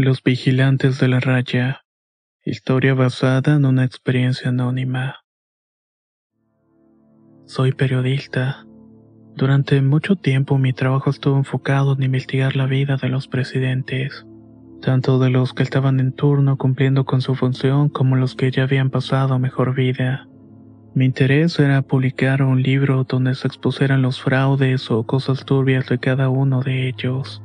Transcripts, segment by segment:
Los Vigilantes de la Raya. Historia basada en una experiencia anónima. Soy periodista. Durante mucho tiempo mi trabajo estuvo enfocado en investigar la vida de los presidentes, tanto de los que estaban en turno cumpliendo con su función como los que ya habían pasado mejor vida. Mi interés era publicar un libro donde se expusieran los fraudes o cosas turbias de cada uno de ellos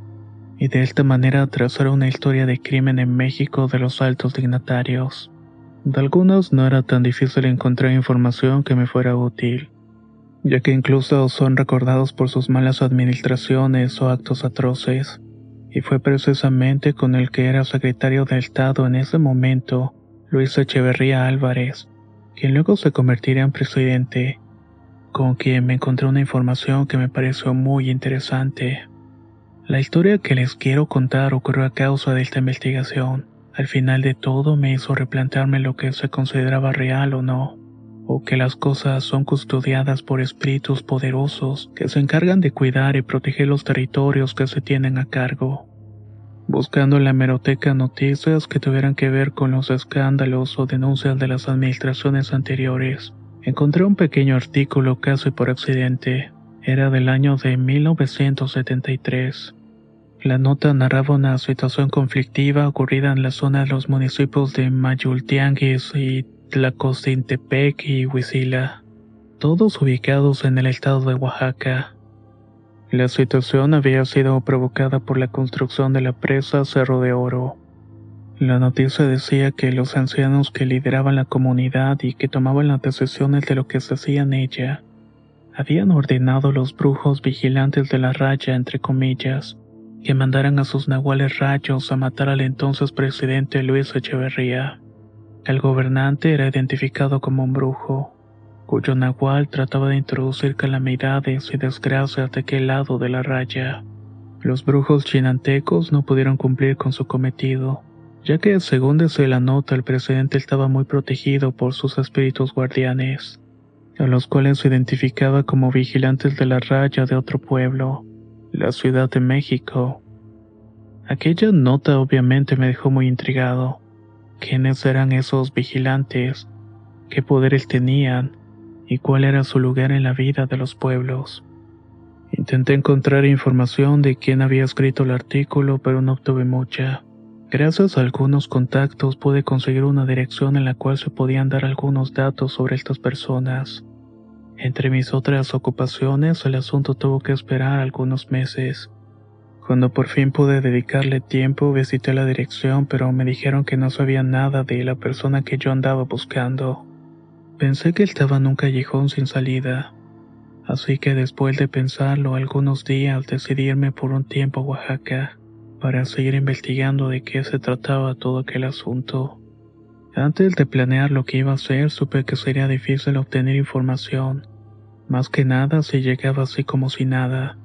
y de esta manera trazar una historia de crimen en México de los altos dignatarios. De algunos no era tan difícil encontrar información que me fuera útil, ya que incluso son recordados por sus malas administraciones o actos atroces, y fue precisamente con el que era secretario de Estado en ese momento, Luis Echeverría Álvarez, quien luego se convertiría en presidente, con quien me encontré una información que me pareció muy interesante. La historia que les quiero contar ocurrió a causa de esta investigación. Al final de todo me hizo replantearme lo que se consideraba real o no, o que las cosas son custodiadas por espíritus poderosos que se encargan de cuidar y proteger los territorios que se tienen a cargo. Buscando en la hemeroteca noticias que tuvieran que ver con los escándalos o denuncias de las administraciones anteriores, encontré un pequeño artículo casi por accidente era del año de 1973. La nota narraba una situación conflictiva ocurrida en la zona de los municipios de Mayultianguis y Tlacocintepec y Huizila, todos ubicados en el estado de Oaxaca. La situación había sido provocada por la construcción de la presa Cerro de Oro. La noticia decía que los ancianos que lideraban la comunidad y que tomaban las decisiones de lo que se hacía en ella, habían ordenado los brujos vigilantes de la raya, entre comillas, que mandaran a sus nahuales rayos a matar al entonces presidente Luis Echeverría. El gobernante era identificado como un brujo, cuyo nahual trataba de introducir calamidades y desgracias de aquel lado de la raya. Los brujos chinantecos no pudieron cumplir con su cometido, ya que según dice la nota el presidente estaba muy protegido por sus espíritus guardianes a los cuales se identificaba como vigilantes de la raya de otro pueblo, la Ciudad de México. Aquella nota obviamente me dejó muy intrigado. ¿Quiénes eran esos vigilantes? ¿Qué poderes tenían? ¿Y cuál era su lugar en la vida de los pueblos? Intenté encontrar información de quién había escrito el artículo, pero no obtuve mucha. Gracias a algunos contactos pude conseguir una dirección en la cual se podían dar algunos datos sobre estas personas. Entre mis otras ocupaciones, el asunto tuvo que esperar algunos meses. Cuando por fin pude dedicarle tiempo, visité la dirección, pero me dijeron que no sabía nada de la persona que yo andaba buscando. Pensé que estaba en un callejón sin salida. Así que después de pensarlo algunos días decidí irme por un tiempo a Oaxaca para seguir investigando de qué se trataba todo aquel asunto. Antes de planear lo que iba a hacer, supe que sería difícil obtener información, más que nada si llegaba así como si nada,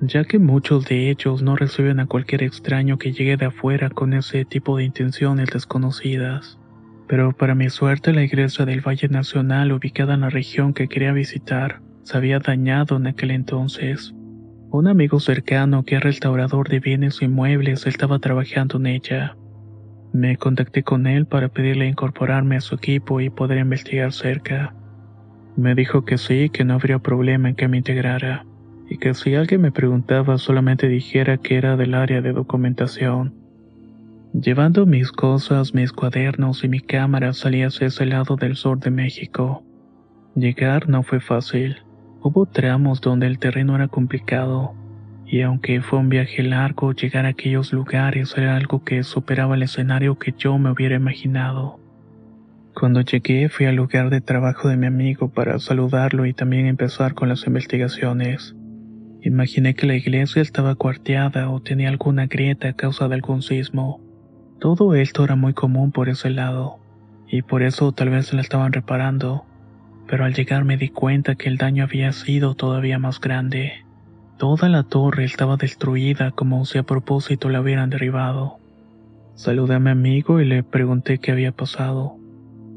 ya que muchos de ellos no reciben a cualquier extraño que llegue de afuera con ese tipo de intenciones desconocidas. Pero para mi suerte la iglesia del Valle Nacional ubicada en la región que quería visitar se había dañado en aquel entonces. Un amigo cercano que es restaurador de bienes inmuebles estaba trabajando en ella. Me contacté con él para pedirle incorporarme a su equipo y poder investigar cerca. Me dijo que sí, que no habría problema en que me integrara, y que si alguien me preguntaba solamente dijera que era del área de documentación. Llevando mis cosas, mis cuadernos y mi cámara salí hacia ese lado del sur de México. Llegar no fue fácil. Hubo tramos donde el terreno era complicado, y aunque fue un viaje largo, llegar a aquellos lugares era algo que superaba el escenario que yo me hubiera imaginado. Cuando llegué fui al lugar de trabajo de mi amigo para saludarlo y también empezar con las investigaciones. Imaginé que la iglesia estaba cuarteada o tenía alguna grieta a causa de algún sismo. Todo esto era muy común por ese lado, y por eso tal vez la estaban reparando, pero al llegar me di cuenta que el daño había sido todavía más grande. Toda la torre estaba destruida como si a propósito la hubieran derribado. Saludé a mi amigo y le pregunté qué había pasado.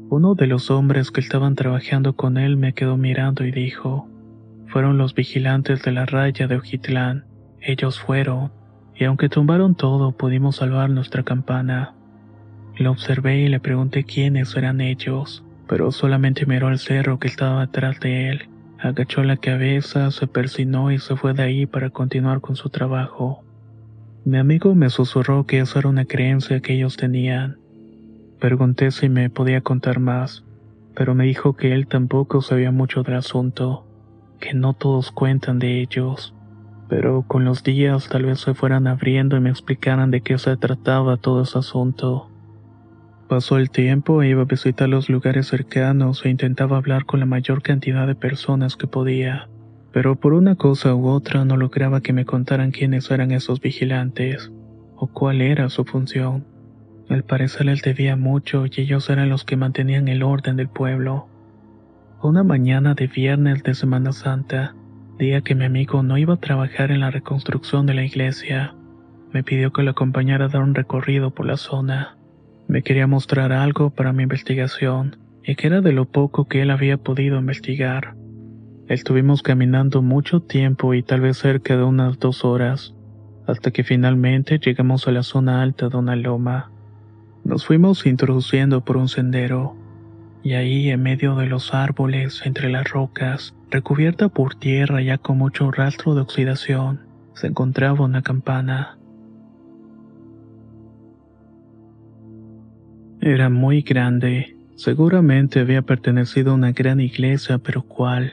Uno de los hombres que estaban trabajando con él me quedó mirando y dijo, fueron los vigilantes de la raya de Ojitlán. Ellos fueron, y aunque tumbaron todo, pudimos salvar nuestra campana. Lo observé y le pregunté quiénes eran ellos, pero solamente miró al cerro que estaba atrás de él. Agachó la cabeza, se persinó y se fue de ahí para continuar con su trabajo. Mi amigo me susurró que esa era una creencia que ellos tenían. Pregunté si me podía contar más, pero me dijo que él tampoco sabía mucho del asunto que no todos cuentan de ellos, pero con los días tal vez se fueran abriendo y me explicaran de qué se trataba todo ese asunto. Pasó el tiempo iba a visitar los lugares cercanos e intentaba hablar con la mayor cantidad de personas que podía, pero por una cosa u otra no lograba que me contaran quiénes eran esos vigilantes o cuál era su función. Al parecer les debía mucho y ellos eran los que mantenían el orden del pueblo. Una mañana de viernes de Semana Santa, día que mi amigo no iba a trabajar en la reconstrucción de la iglesia, me pidió que lo acompañara a dar un recorrido por la zona. Me quería mostrar algo para mi investigación, y que era de lo poco que él había podido investigar. Estuvimos caminando mucho tiempo y tal vez cerca de unas dos horas, hasta que finalmente llegamos a la zona alta de una loma. Nos fuimos introduciendo por un sendero y ahí en medio de los árboles, entre las rocas, recubierta por tierra ya con mucho rastro de oxidación, se encontraba una campana. Era muy grande, seguramente había pertenecido a una gran iglesia, pero ¿cuál?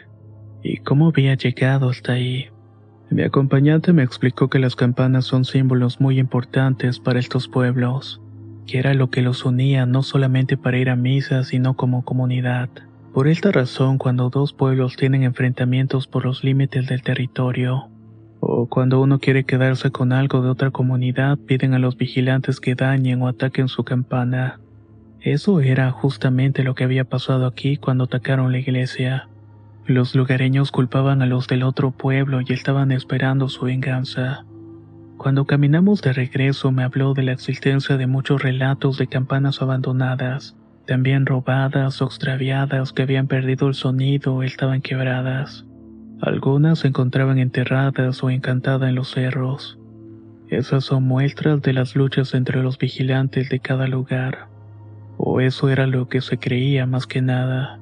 ¿Y cómo había llegado hasta ahí? Mi acompañante me explicó que las campanas son símbolos muy importantes para estos pueblos que era lo que los unía no solamente para ir a misa, sino como comunidad. Por esta razón, cuando dos pueblos tienen enfrentamientos por los límites del territorio, o cuando uno quiere quedarse con algo de otra comunidad, piden a los vigilantes que dañen o ataquen su campana. Eso era justamente lo que había pasado aquí cuando atacaron la iglesia. Los lugareños culpaban a los del otro pueblo y estaban esperando su venganza. Cuando caminamos de regreso me habló de la existencia de muchos relatos de campanas abandonadas, también robadas o extraviadas que habían perdido el sonido o estaban quebradas. Algunas se encontraban enterradas o encantadas en los cerros. Esas son muestras de las luchas entre los vigilantes de cada lugar. O eso era lo que se creía más que nada.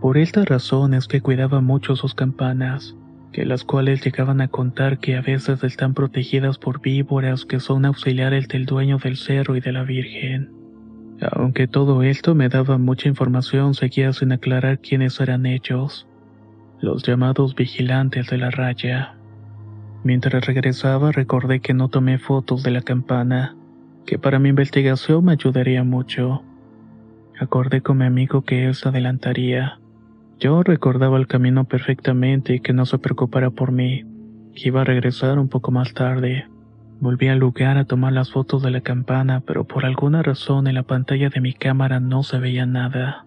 Por esta razón es que cuidaba mucho sus campanas que las cuales llegaban a contar que a veces están protegidas por víboras que son auxiliares del dueño del cerro y de la Virgen. Aunque todo esto me daba mucha información, seguía sin aclarar quiénes eran ellos, los llamados vigilantes de la raya. Mientras regresaba recordé que no tomé fotos de la campana, que para mi investigación me ayudaría mucho. Acordé con mi amigo que él se adelantaría yo recordaba el camino perfectamente y que no se preocupara por mí, que iba a regresar un poco más tarde. Volví al lugar a tomar las fotos de la campana, pero por alguna razón en la pantalla de mi cámara no se veía nada.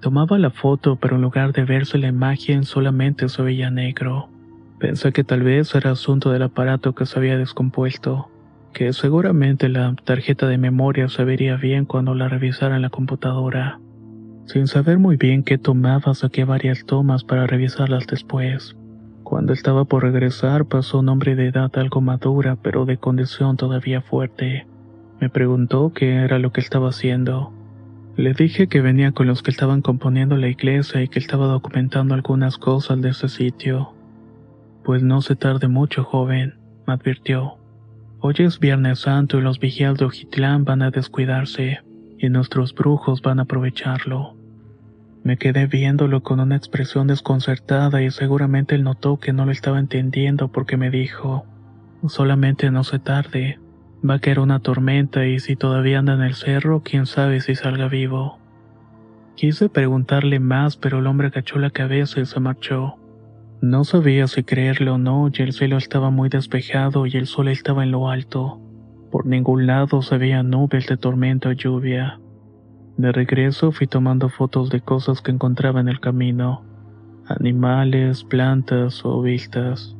Tomaba la foto, pero en lugar de verse la imagen solamente se veía negro. Pensé que tal vez era asunto del aparato que se había descompuesto, que seguramente la tarjeta de memoria se vería bien cuando la revisara en la computadora. Sin saber muy bien qué tomaba, saqué varias tomas para revisarlas después. Cuando estaba por regresar, pasó un hombre de edad algo madura, pero de condición todavía fuerte. Me preguntó qué era lo que estaba haciendo. Le dije que venía con los que estaban componiendo la iglesia y que estaba documentando algunas cosas de ese sitio. Pues no se tarde mucho, joven, me advirtió. Hoy es Viernes Santo y los vigías de Ojitlán van a descuidarse, y nuestros brujos van a aprovecharlo. Me quedé viéndolo con una expresión desconcertada y seguramente él notó que no lo estaba entendiendo porque me dijo, solamente no se tarde, va a caer una tormenta y si todavía anda en el cerro, quién sabe si salga vivo. Quise preguntarle más, pero el hombre cachó la cabeza y se marchó. No sabía si creerlo o no, y el cielo estaba muy despejado y el sol estaba en lo alto. Por ningún lado se veían nubes de tormenta o lluvia. De regreso fui tomando fotos de cosas que encontraba en el camino. Animales, plantas o vistas.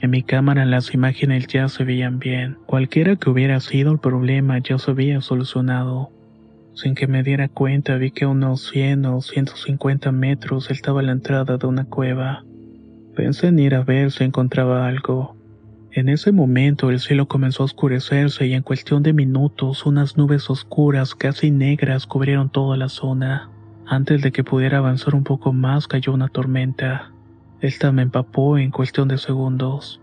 En mi cámara las imágenes ya se veían bien. Cualquiera que hubiera sido el problema ya se había solucionado. Sin que me diera cuenta vi que a unos 100 o 150 metros estaba la entrada de una cueva. Pensé en ir a ver si encontraba algo. En ese momento el cielo comenzó a oscurecerse y en cuestión de minutos unas nubes oscuras casi negras cubrieron toda la zona. Antes de que pudiera avanzar un poco más cayó una tormenta. Esta me empapó en cuestión de segundos.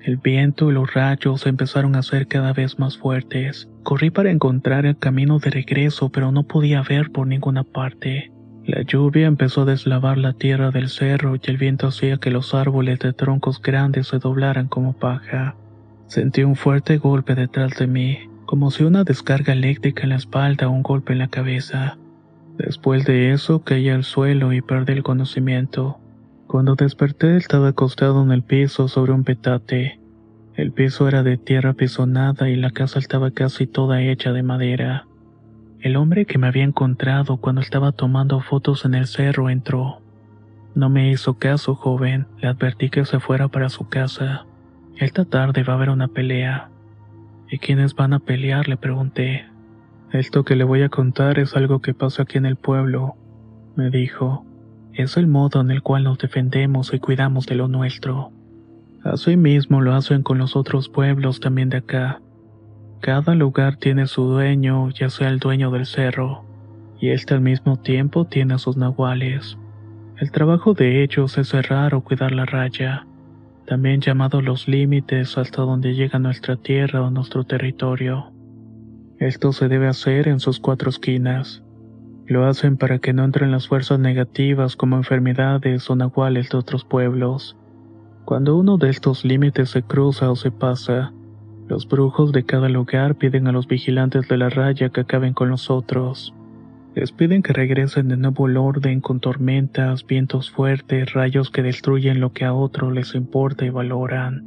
El viento y los rayos empezaron a ser cada vez más fuertes. Corrí para encontrar el camino de regreso, pero no podía ver por ninguna parte. La lluvia empezó a deslavar la tierra del cerro y el viento hacía que los árboles de troncos grandes se doblaran como paja. Sentí un fuerte golpe detrás de mí, como si una descarga eléctrica en la espalda o un golpe en la cabeza. Después de eso caí al suelo y perdí el conocimiento. Cuando desperté estaba acostado en el piso sobre un petate. El piso era de tierra pisonada y la casa estaba casi toda hecha de madera. El hombre que me había encontrado cuando estaba tomando fotos en el cerro entró. No me hizo caso, joven. Le advertí que se fuera para su casa. Esta tarde va a haber una pelea. ¿Y quiénes van a pelear? Le pregunté. Esto que le voy a contar es algo que pasa aquí en el pueblo, me dijo. Es el modo en el cual nos defendemos y cuidamos de lo nuestro. Asimismo lo hacen con los otros pueblos también de acá. Cada lugar tiene su dueño, ya sea el dueño del cerro, y este al mismo tiempo tiene a sus nahuales. El trabajo de ellos es cerrar o cuidar la raya, también llamado los límites hasta donde llega nuestra tierra o nuestro territorio. Esto se debe hacer en sus cuatro esquinas, lo hacen para que no entren las fuerzas negativas como enfermedades o nahuales de otros pueblos. Cuando uno de estos límites se cruza o se pasa, los brujos de cada lugar piden a los vigilantes de la raya que acaben con los otros. Les piden que regresen de nuevo al orden con tormentas, vientos fuertes, rayos que destruyen lo que a otros les importa y valoran.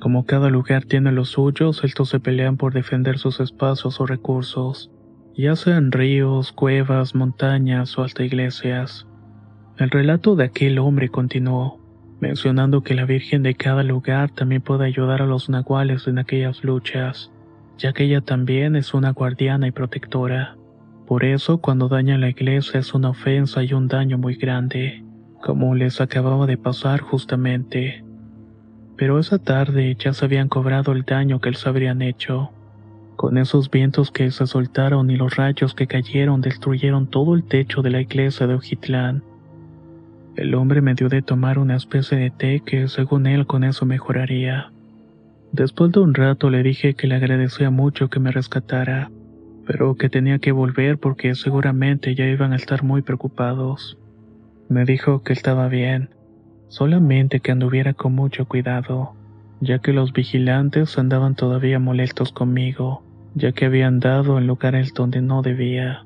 Como cada lugar tiene los suyos, estos se pelean por defender sus espacios o recursos ya sean ríos, cuevas, montañas o hasta iglesias. El relato de aquel hombre continuó, mencionando que la Virgen de cada lugar también puede ayudar a los nahuales en aquellas luchas, ya que ella también es una guardiana y protectora. Por eso, cuando daña la iglesia es una ofensa y un daño muy grande, como les acababa de pasar justamente. Pero esa tarde ya se habían cobrado el daño que les habrían hecho. Con esos vientos que se soltaron y los rayos que cayeron destruyeron todo el techo de la iglesia de Ojitlán. El hombre me dio de tomar una especie de té que según él con eso mejoraría. Después de un rato le dije que le agradecía mucho que me rescatara, pero que tenía que volver porque seguramente ya iban a estar muy preocupados. Me dijo que estaba bien, solamente que anduviera con mucho cuidado, ya que los vigilantes andaban todavía molestos conmigo ya que había andado en lugares donde no debía.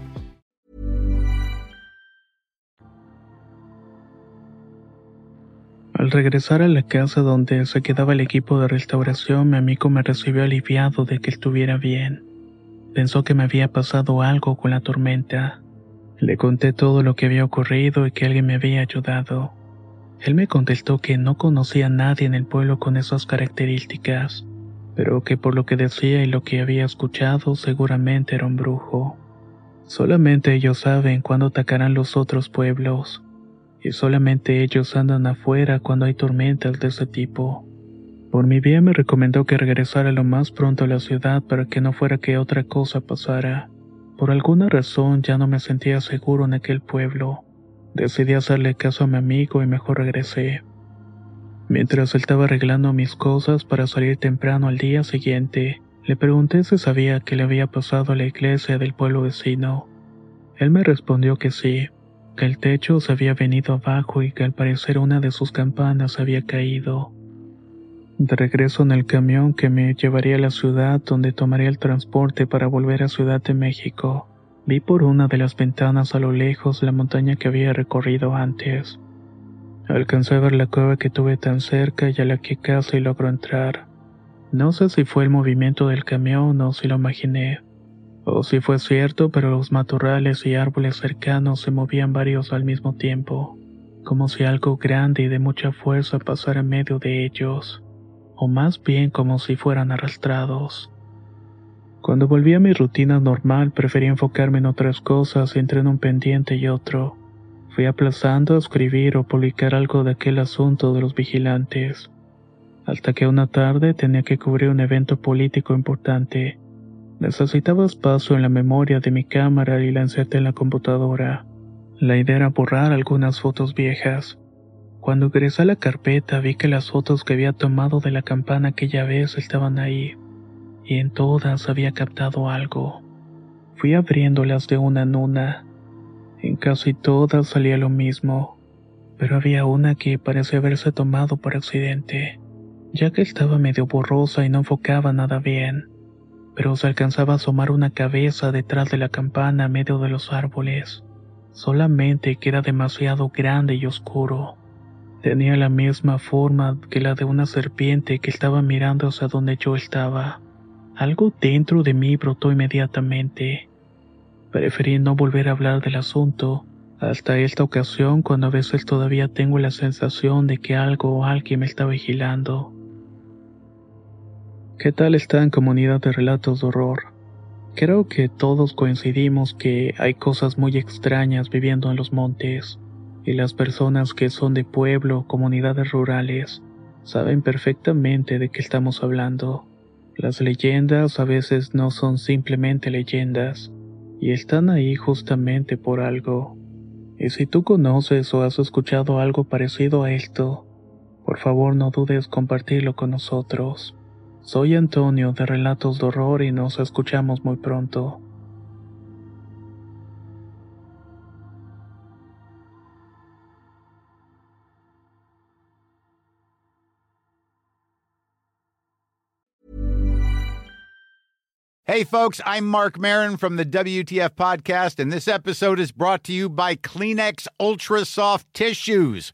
Al regresar a la casa donde se quedaba el equipo de restauración, mi amigo me recibió aliviado de que estuviera bien. Pensó que me había pasado algo con la tormenta. Le conté todo lo que había ocurrido y que alguien me había ayudado. Él me contestó que no conocía a nadie en el pueblo con esas características, pero que por lo que decía y lo que había escuchado seguramente era un brujo. Solamente ellos saben cuándo atacarán los otros pueblos, y solamente ellos andan afuera cuando hay tormentas de ese tipo. Por mi bien me recomendó que regresara lo más pronto a la ciudad para que no fuera que otra cosa pasara. Por alguna razón ya no me sentía seguro en aquel pueblo. Decidí hacerle caso a mi amigo y mejor regresé. Mientras él estaba arreglando mis cosas para salir temprano al día siguiente, le pregunté si sabía qué le había pasado a la iglesia del pueblo vecino. Él me respondió que sí, que el techo se había venido abajo y que al parecer una de sus campanas había caído. De regreso en el camión que me llevaría a la ciudad donde tomaría el transporte para volver a Ciudad de México, vi por una de las ventanas a lo lejos la montaña que había recorrido antes. Alcancé a ver la cueva que tuve tan cerca y a la que casi logró entrar. No sé si fue el movimiento del camión o si lo imaginé, o si fue cierto, pero los matorrales y árboles cercanos se movían varios al mismo tiempo, como si algo grande y de mucha fuerza pasara en medio de ellos o más bien como si fueran arrastrados. Cuando volví a mi rutina normal preferí enfocarme en otras cosas entre un pendiente y otro. Fui aplazando a escribir o publicar algo de aquel asunto de los vigilantes. Hasta que una tarde tenía que cubrir un evento político importante. Necesitaba espacio en la memoria de mi cámara y la en la computadora. La idea era borrar algunas fotos viejas. Cuando ingresé a la carpeta vi que las fotos que había tomado de la campana aquella vez estaban ahí, y en todas había captado algo. Fui abriéndolas de una en una. En casi todas salía lo mismo, pero había una que parecía haberse tomado por accidente, ya que estaba medio borrosa y no enfocaba nada bien, pero se alcanzaba a asomar una cabeza detrás de la campana a medio de los árboles, solamente que era demasiado grande y oscuro. Tenía la misma forma que la de una serpiente que estaba mirando hacia donde yo estaba. Algo dentro de mí brotó inmediatamente. Preferí no volver a hablar del asunto hasta esta ocasión cuando a veces todavía tengo la sensación de que algo o alguien me está vigilando. ¿Qué tal está en comunidad de relatos de horror? Creo que todos coincidimos que hay cosas muy extrañas viviendo en los montes y las personas que son de pueblo comunidades rurales saben perfectamente de qué estamos hablando. Las leyendas a veces no son simplemente leyendas, y están ahí justamente por algo. Y si tú conoces o has escuchado algo parecido a esto, por favor no dudes compartirlo con nosotros. Soy Antonio de Relatos de Horror y nos escuchamos muy pronto. Hey, folks, I'm Mark Marin from the WTF Podcast, and this episode is brought to you by Kleenex Ultra Soft Tissues